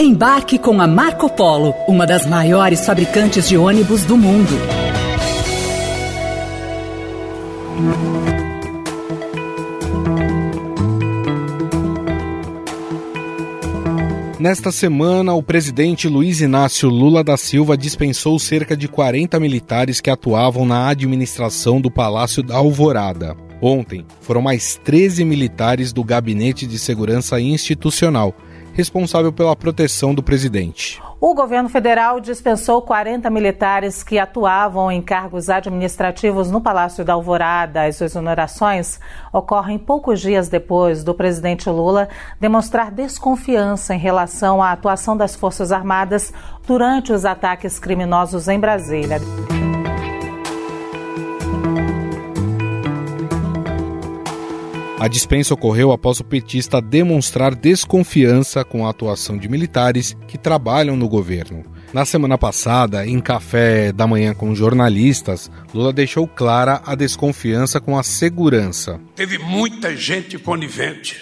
Embarque com a Marco Polo, uma das maiores fabricantes de ônibus do mundo. Nesta semana, o presidente Luiz Inácio Lula da Silva dispensou cerca de 40 militares que atuavam na administração do Palácio da Alvorada. Ontem, foram mais 13 militares do Gabinete de Segurança Institucional, responsável pela proteção do presidente. O governo federal dispensou 40 militares que atuavam em cargos administrativos no Palácio da Alvorada. As exonerações ocorrem poucos dias depois do presidente Lula demonstrar desconfiança em relação à atuação das Forças Armadas durante os ataques criminosos em Brasília. A dispensa ocorreu após o petista demonstrar desconfiança com a atuação de militares que trabalham no governo. Na semana passada, em café da manhã com jornalistas, Lula deixou clara a desconfiança com a segurança. Teve muita gente conivente.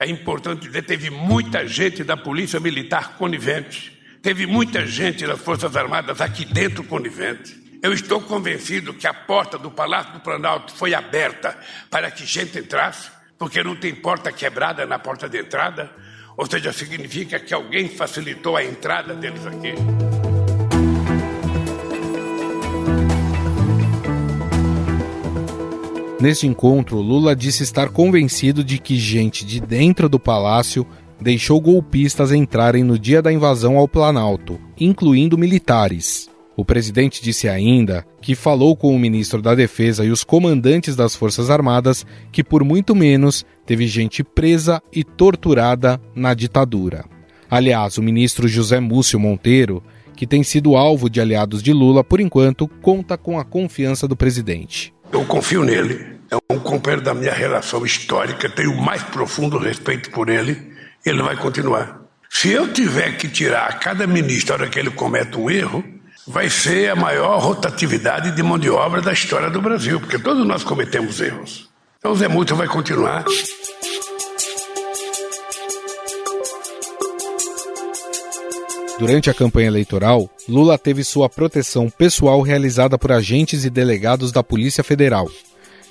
É importante dizer, teve muita gente da Polícia Militar conivente. Teve muita gente das Forças Armadas aqui dentro conivente. Eu estou convencido que a porta do Palácio do Planalto foi aberta para que gente entrasse, porque não tem porta quebrada na porta de entrada, ou seja, significa que alguém facilitou a entrada deles aqui. Neste encontro, Lula disse estar convencido de que gente de dentro do palácio deixou golpistas entrarem no dia da invasão ao Planalto, incluindo militares. O presidente disse ainda que falou com o ministro da Defesa e os comandantes das Forças Armadas que, por muito menos, teve gente presa e torturada na ditadura. Aliás, o ministro José Múcio Monteiro, que tem sido alvo de aliados de Lula, por enquanto, conta com a confiança do presidente. Eu confio nele. É um companheiro da minha relação histórica, tenho o mais profundo respeito por ele. Ele vai continuar. Se eu tiver que tirar cada ministro na hora que ele comete um erro, vai ser a maior rotatividade de mão de obra da história do Brasil, porque todos nós cometemos erros. Então o Zé Múcio vai continuar. Durante a campanha eleitoral, Lula teve sua proteção pessoal realizada por agentes e delegados da Polícia Federal.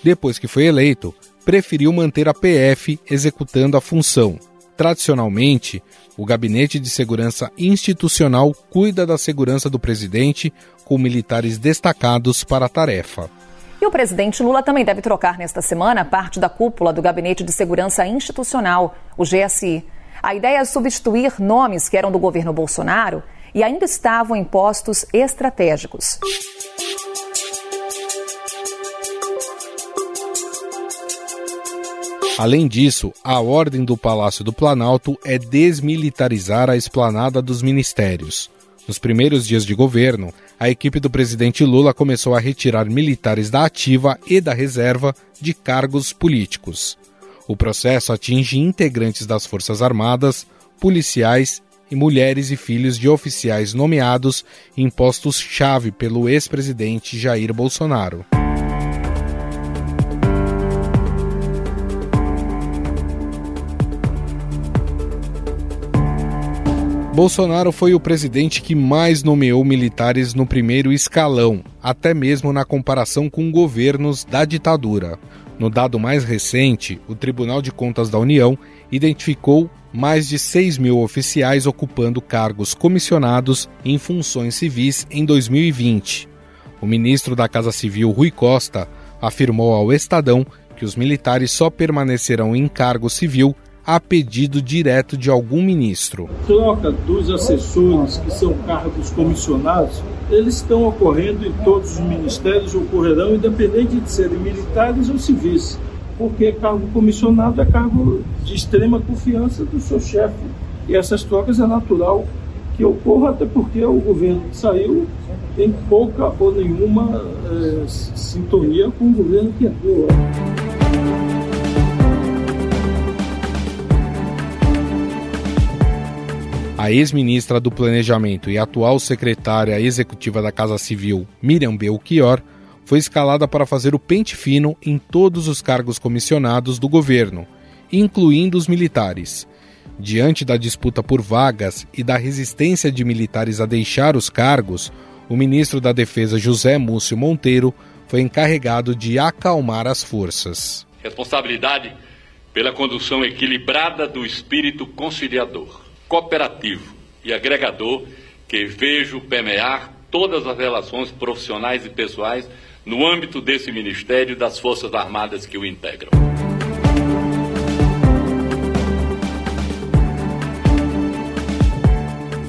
Depois que foi eleito, preferiu manter a PF executando a função. Tradicionalmente, o Gabinete de Segurança Institucional cuida da segurança do presidente, com militares destacados para a tarefa. E o presidente Lula também deve trocar nesta semana parte da cúpula do Gabinete de Segurança Institucional, o GSI. A ideia é substituir nomes que eram do governo Bolsonaro e ainda estavam em postos estratégicos. Além disso, a ordem do Palácio do Planalto é desmilitarizar a esplanada dos ministérios. Nos primeiros dias de governo, a equipe do presidente Lula começou a retirar militares da ativa e da reserva de cargos políticos. O processo atinge integrantes das Forças Armadas, policiais e mulheres e filhos de oficiais nomeados em postos-chave pelo ex-presidente Jair Bolsonaro. Bolsonaro foi o presidente que mais nomeou militares no primeiro escalão, até mesmo na comparação com governos da ditadura. No dado mais recente, o Tribunal de Contas da União identificou mais de 6 mil oficiais ocupando cargos comissionados em funções civis em 2020. O ministro da Casa Civil, Rui Costa, afirmou ao Estadão que os militares só permanecerão em cargo civil a pedido direto de algum ministro. Troca dos assessores, que são cargos comissionados, eles estão ocorrendo em todos os ministérios, ocorrerão independente de serem militares ou civis, porque cargo comissionado é cargo de extrema confiança do seu chefe. E essas trocas é natural que ocorra, até porque o governo que saiu tem pouca ou nenhuma é, sintonia com o governo que entrou. A ex-ministra do Planejamento e atual secretária executiva da Casa Civil, Miriam Belchior, foi escalada para fazer o pente fino em todos os cargos comissionados do governo, incluindo os militares. Diante da disputa por vagas e da resistência de militares a deixar os cargos, o ministro da Defesa José Múcio Monteiro foi encarregado de acalmar as forças. Responsabilidade pela condução equilibrada do espírito conciliador, cooperativo e agregador que vejo permear todas as relações profissionais e pessoais no âmbito desse Ministério das Forças Armadas que o integram.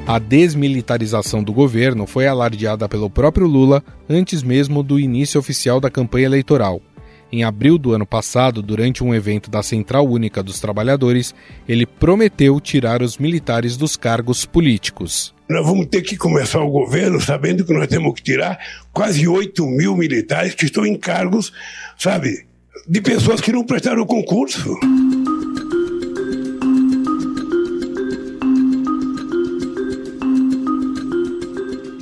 A desmilitarização do governo foi alardeada pelo próprio Lula antes mesmo do início oficial da campanha eleitoral. Em abril do ano passado, durante um evento da Central Única dos Trabalhadores, ele prometeu tirar os militares dos cargos políticos. Nós vamos ter que começar o governo sabendo que nós temos que tirar quase 8 mil militares que estão em cargos, sabe, de pessoas que não prestaram concurso.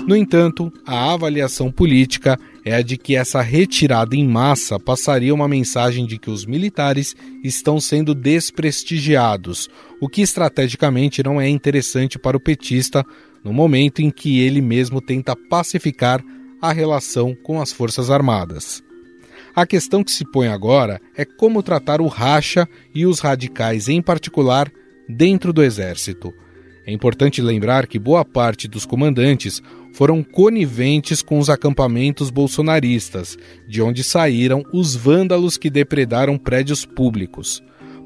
No entanto, a avaliação política é a de que essa retirada em massa passaria uma mensagem de que os militares estão sendo desprestigiados, o que estrategicamente não é interessante para o petista no momento em que ele mesmo tenta pacificar a relação com as Forças Armadas. A questão que se põe agora é como tratar o racha e os radicais em particular dentro do Exército. É importante lembrar que boa parte dos comandantes foram coniventes com os acampamentos bolsonaristas, de onde saíram os vândalos que depredaram prédios públicos.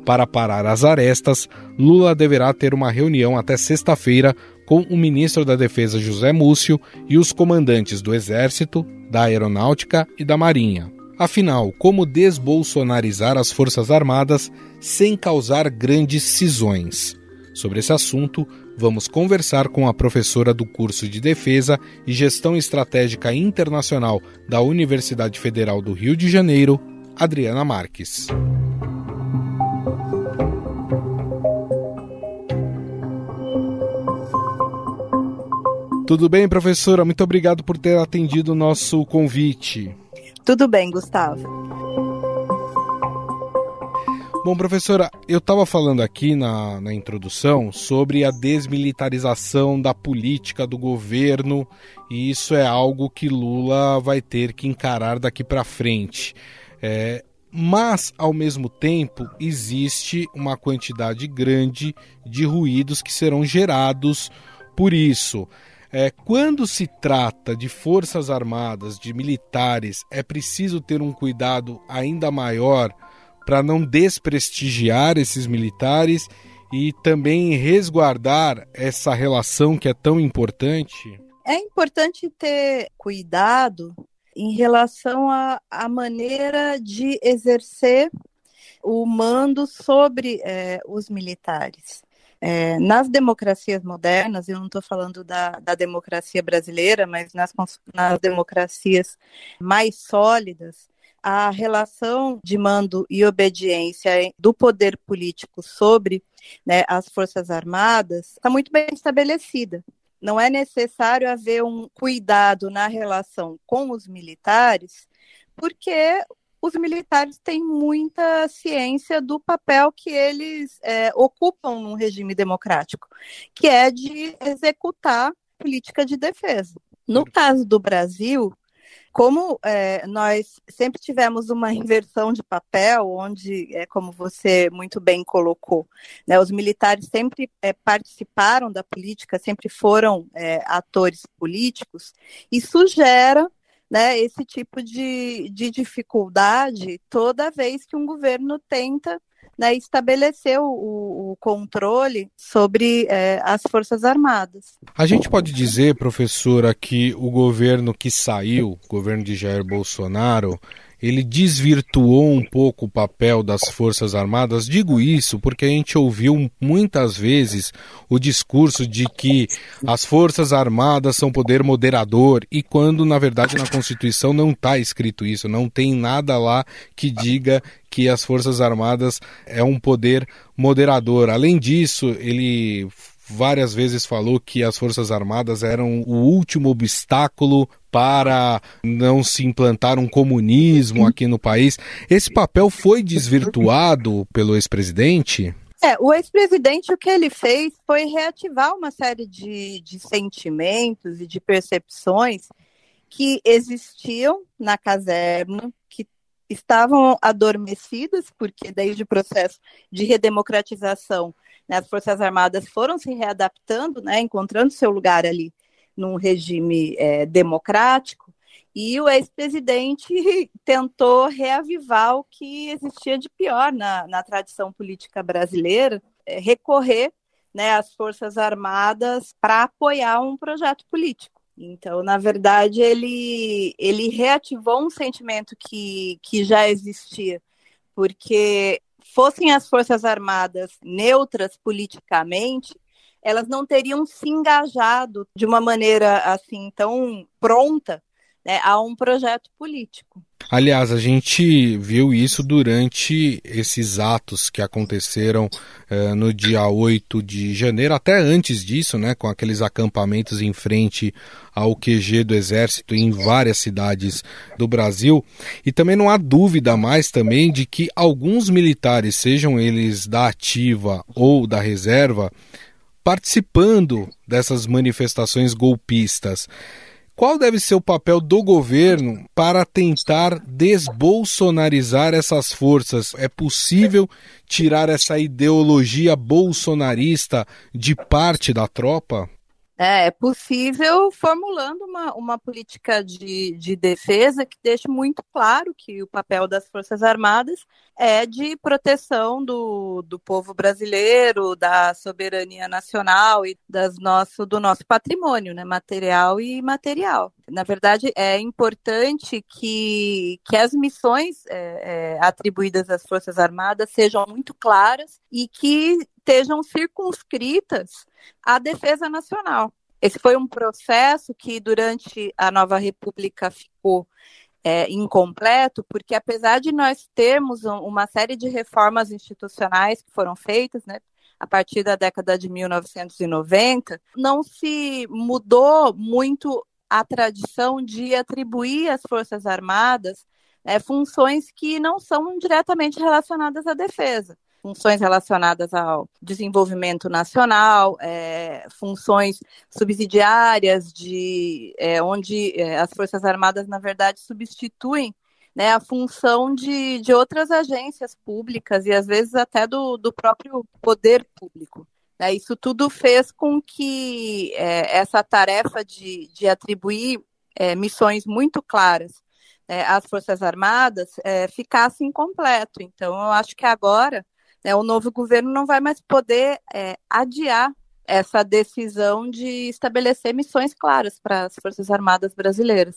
Para parar as arestas, Lula deverá ter uma reunião até sexta-feira com o ministro da Defesa José Múcio e os comandantes do Exército, da Aeronáutica e da Marinha. Afinal, como desbolsonarizar as Forças Armadas sem causar grandes cisões? Sobre esse assunto, vamos conversar com a professora do curso de Defesa e Gestão Estratégica Internacional da Universidade Federal do Rio de Janeiro, Adriana Marques. Tudo bem, professora? Muito obrigado por ter atendido o nosso convite. Tudo bem, Gustavo. Bom, professora, eu estava falando aqui na, na introdução sobre a desmilitarização da política do governo e isso é algo que Lula vai ter que encarar daqui para frente. É, mas, ao mesmo tempo, existe uma quantidade grande de ruídos que serão gerados por isso. É, quando se trata de forças armadas, de militares, é preciso ter um cuidado ainda maior para não desprestigiar esses militares e também resguardar essa relação que é tão importante? É importante ter cuidado em relação à maneira de exercer o mando sobre é, os militares. É, nas democracias modernas, eu não estou falando da, da, democracia brasileira, mas nas, nas democracias mais sólidas, a relação de mando e obediência do poder político sobre né, as Forças Armadas está muito bem estabelecida. Não é necessário haver um cuidado na relação com os militares, porque os militares têm muita ciência do papel que eles é, ocupam num regime democrático, que é de executar política de defesa. No caso do Brasil, como é, nós sempre tivemos uma inversão de papel, onde, é, como você muito bem colocou, né, os militares sempre é, participaram da política, sempre foram é, atores políticos, isso gera né, esse tipo de, de dificuldade toda vez que um governo tenta né, estabeleceu o, o, controle sobre é, as Forças Armadas. A gente pode dizer, professora, que o governo que saiu, o governo de Jair Bolsonaro, ele desvirtuou um pouco o papel das Forças Armadas. Digo isso porque a gente ouviu muitas vezes o discurso de que as Forças Armadas são poder moderador e quando na verdade na Constituição não está escrito isso, não tem nada lá que diga que as Forças Armadas é um poder moderador. Além disso, ele várias vezes falou que as Forças Armadas eram o último obstáculo para não se implantar um comunismo aqui no país. Esse papel foi desvirtuado pelo ex-presidente? É, o ex-presidente, o que ele fez foi reativar uma série de, de sentimentos e de percepções que existiam na caserna, que estavam adormecidas, porque desde o processo de redemocratização, né, as Forças Armadas foram se readaptando, né, encontrando seu lugar ali num regime é, democrático, e o ex-presidente tentou reavivar o que existia de pior na, na tradição política brasileira, é, recorrer né, às Forças Armadas para apoiar um projeto político. Então, na verdade, ele, ele reativou um sentimento que, que já existia, porque fossem as Forças Armadas neutras politicamente, elas não teriam se engajado de uma maneira assim tão pronta né, a um projeto político. Aliás, a gente viu isso durante esses atos que aconteceram eh, no dia 8 de janeiro, até antes disso, né, com aqueles acampamentos em frente ao QG do Exército em várias cidades do Brasil. E também não há dúvida mais também de que alguns militares, sejam eles da ativa ou da reserva, participando dessas manifestações golpistas. Qual deve ser o papel do governo para tentar desbolsonarizar essas forças? É possível tirar essa ideologia bolsonarista de parte da tropa? É, é possível formulando uma, uma política de, de defesa que deixe muito claro que o papel das Forças Armadas é de proteção do, do povo brasileiro, da soberania nacional e das nosso, do nosso patrimônio, né, material e imaterial. Na verdade, é importante que, que as missões é, é, atribuídas às Forças Armadas sejam muito claras e que estejam circunscritas à defesa nacional. Esse foi um processo que, durante a nova República, ficou é, incompleto, porque apesar de nós termos uma série de reformas institucionais que foram feitas, né, a partir da década de 1990, não se mudou muito a tradição de atribuir às Forças Armadas é, funções que não são diretamente relacionadas à defesa funções relacionadas ao desenvolvimento nacional, é, funções subsidiárias de é, onde é, as Forças Armadas, na verdade, substituem né, a função de, de outras agências públicas e às vezes até do, do próprio poder público. Né? Isso tudo fez com que é, essa tarefa de, de atribuir é, missões muito claras é, às Forças Armadas é, ficasse incompleto. Então, eu acho que agora né, o novo governo não vai mais poder é, adiar essa decisão de estabelecer missões claras para as Forças Armadas brasileiras.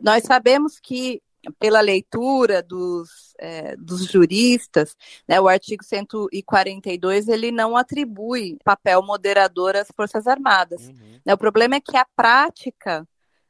Nós sabemos que, pela leitura dos, é, dos juristas, né, o artigo 142 ele não atribui papel moderador às Forças Armadas. Uhum. Né, o problema é que a prática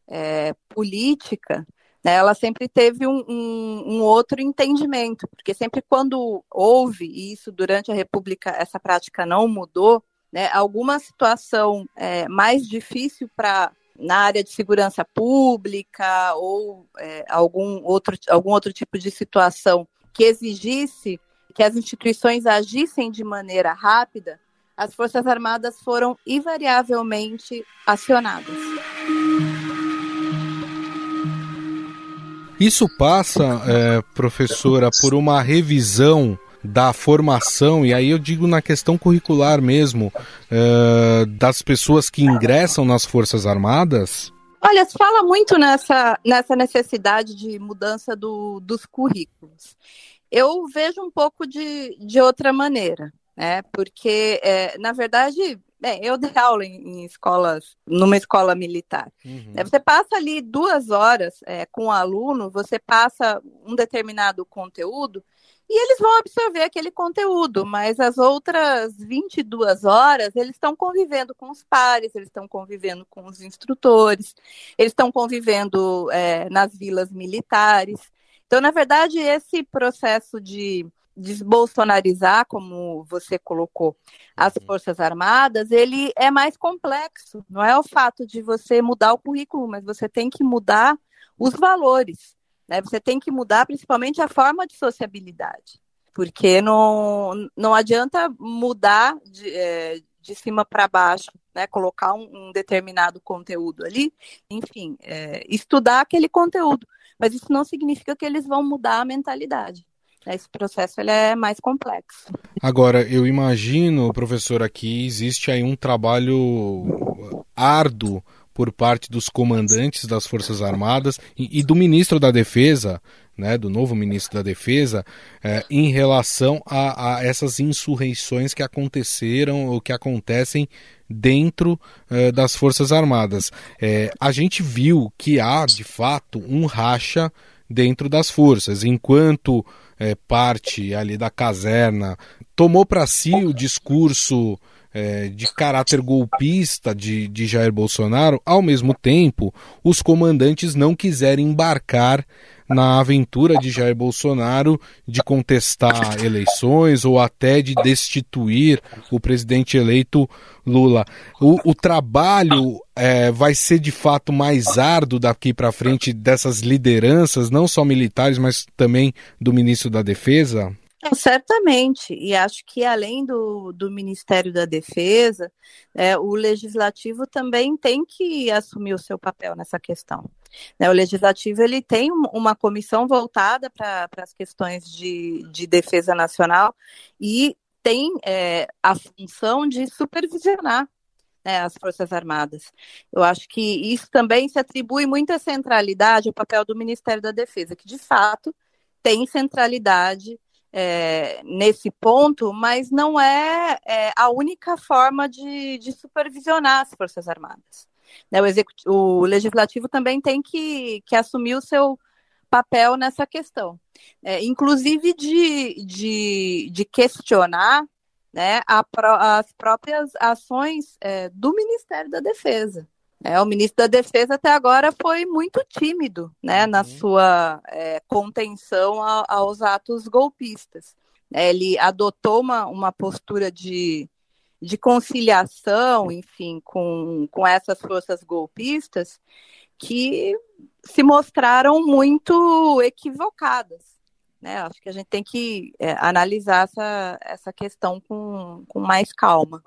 é, política né, ela sempre teve um, um, um, outro entendimento, porque sempre quando houve isso durante a República, essa prática não mudou, né, alguma situação é, mais difícil para na área de segurança pública ou é, algum, outro, algum outro tipo de situação que exigisse que as instituições agissem de maneira rápida, as Forças Armadas foram invariavelmente acionadas. Isso passa, é, professora, por uma revisão da formação, e aí eu digo na questão curricular mesmo, é, das pessoas que ingressam nas Forças Armadas? Olha, se fala muito nessa, nessa necessidade de mudança do, dos currículos. Eu vejo um pouco de, de outra maneira, né? Porque, é, na verdade, Bem, eu dei aula em, em escolas, numa escola militar. Uhum. É, você passa ali duas horas é, com o aluno, você passa um determinado conteúdo e eles vão absorver aquele conteúdo, mas as outras 22 horas eles estão convivendo com os pares, eles estão convivendo com os instrutores, eles estão convivendo é, nas vilas militares. Então, na verdade, esse processo de desbolsonarizar, como você colocou, as uhum. Forças Armadas, ele é mais complexo. Não é o fato de você mudar o currículo, mas você tem que mudar os valores. Né? Você tem que mudar principalmente a forma de sociabilidade. porque não, não adianta mudar de, é, de cima para baixo, né, colocar um, um, determinado conteúdo ali, enfim, é, estudar aquele conteúdo, mas isso não significa que eles vão mudar a mentalidade. Esse processo ele é mais complexo. Agora, eu imagino, professor, aqui existe aí um trabalho árduo por parte dos comandantes das Forças Armadas e, e do ministro da Defesa, né, do novo ministro da Defesa, é, em relação a, a, essas insurreições que aconteceram ou que acontecem dentro é, das Forças Armadas. É, a gente viu que há, de fato, um racha dentro das forças, enquanto é, parte ali da caserna tomou para si o discurso é, de caráter golpista de, de Jair Bolsonaro, ao mesmo tempo, os comandantes não quiserem embarcar na aventura de Jair Bolsonaro de contestar eleições ou até de destituir o presidente eleito Lula. O, o trabalho é, vai ser de fato mais árduo daqui para frente dessas lideranças, não só militares, mas também do ministro da Defesa? Não, certamente, e acho que além do, do Ministério da Defesa, é, o Legislativo também tem que assumir o seu papel nessa questão. Né, o Legislativo ele tem uma comissão voltada para as questões de, de defesa nacional e tem é, a função de supervisionar né, as Forças Armadas. Eu acho que isso também se atribui muita centralidade ao papel do Ministério da Defesa, que de fato tem centralidade é, nesse ponto, mas não é, é, a única forma de, de supervisionar as Forças Armadas. Né, o, o, Legislativo também tem que, que assumir o seu papel nessa questão, é, inclusive de, de, de questionar né, a, as próprias ações é, do Ministério da Defesa. É, o ministro da Defesa até agora foi muito tímido né, uhum. na sua é, contenção a, aos atos golpistas. É, ele adotou uma, uma postura de, de conciliação, enfim, com, com essas forças golpistas que se mostraram muito equivocadas. Né? Acho que a gente tem que é, analisar essa, essa questão com, com mais calma.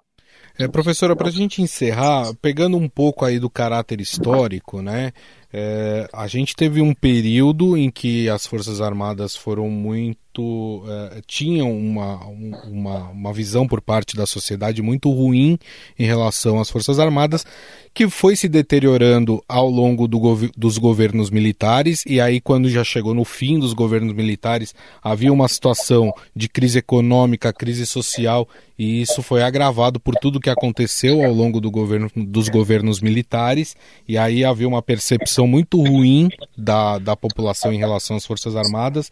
É, professora, para a gente encerrar, pegando um pouco aí do caráter histórico, né? É, a gente teve um período em que as Forças Armadas foram muito. É, tinham uma, uma, uma visão por parte da sociedade muito ruim em relação às Forças Armadas, que foi se deteriorando ao longo do gov dos governos militares, e aí, quando já chegou no fim dos governos militares, havia uma situação de crise econômica, crise social, e isso foi agravado por tudo que aconteceu ao longo do governo, dos governos militares, e aí havia uma percepção muito ruim da, da população em relação às Forças Armadas.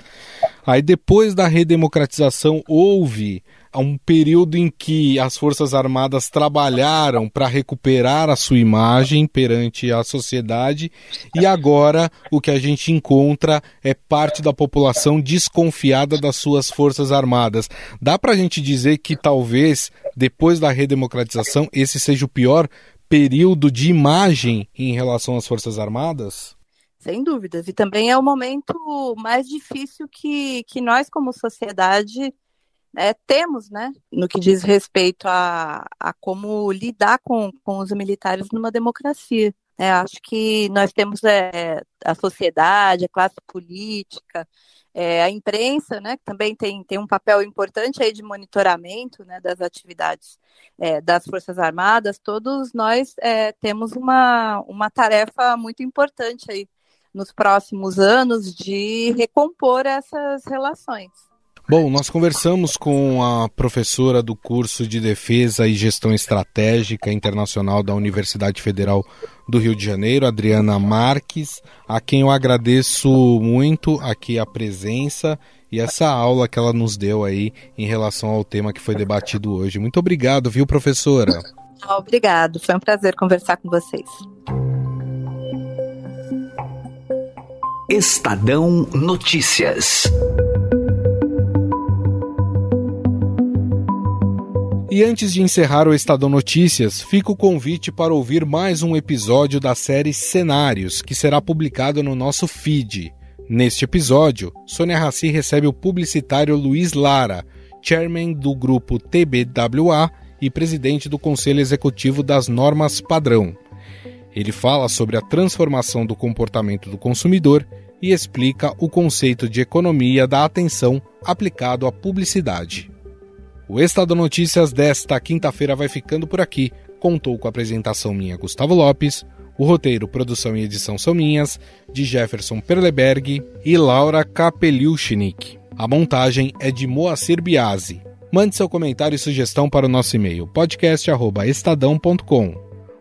Aí, depois da redemocratização, houve um período em que as Forças Armadas trabalharam para recuperar a sua imagem perante a sociedade e agora o que a gente encontra é parte da população desconfiada das suas Forças Armadas. Dá para a gente dizer que talvez depois da redemocratização esse seja o pior período de imagem em relação às Forças Armadas? Sem dúvidas. E também é o momento mais difícil que, que nós, como sociedade, é, temos, né, no que diz respeito a, a como lidar com, com os militares numa democracia. É, acho que nós temos é, a sociedade, a classe política, é, a imprensa, né, que também tem, tem um papel importante aí de monitoramento né, das atividades é, das Forças Armadas, todos nós é, temos uma, uma tarefa muito importante aí nos próximos anos de recompor essas relações. Bom, nós conversamos com a professora do curso de Defesa e Gestão Estratégica Internacional da Universidade Federal do Rio de Janeiro, Adriana Marques, a quem eu agradeço muito aqui a presença e essa aula que ela nos deu aí em relação ao tema que foi debatido hoje. Muito obrigado, viu, professora? Obrigado, foi um prazer conversar com vocês. Estadão Notícias. E antes de encerrar o Estadão Notícias, fica o convite para ouvir mais um episódio da série Cenários, que será publicado no nosso feed. Neste episódio, Sônia Raci recebe o publicitário Luiz Lara, chairman do grupo TBWA e presidente do Conselho Executivo das Normas Padrão. Ele fala sobre a transformação do comportamento do consumidor e explica o conceito de economia da atenção aplicado à publicidade. O Estado Notícias desta quinta-feira vai ficando por aqui. Contou com a apresentação minha, Gustavo Lopes. O roteiro, produção e edição são minhas, de Jefferson Perleberg e Laura Kapeliushnik. A montagem é de Moacir Biasi. Mande seu comentário e sugestão para o nosso e-mail podcast@estadão.com.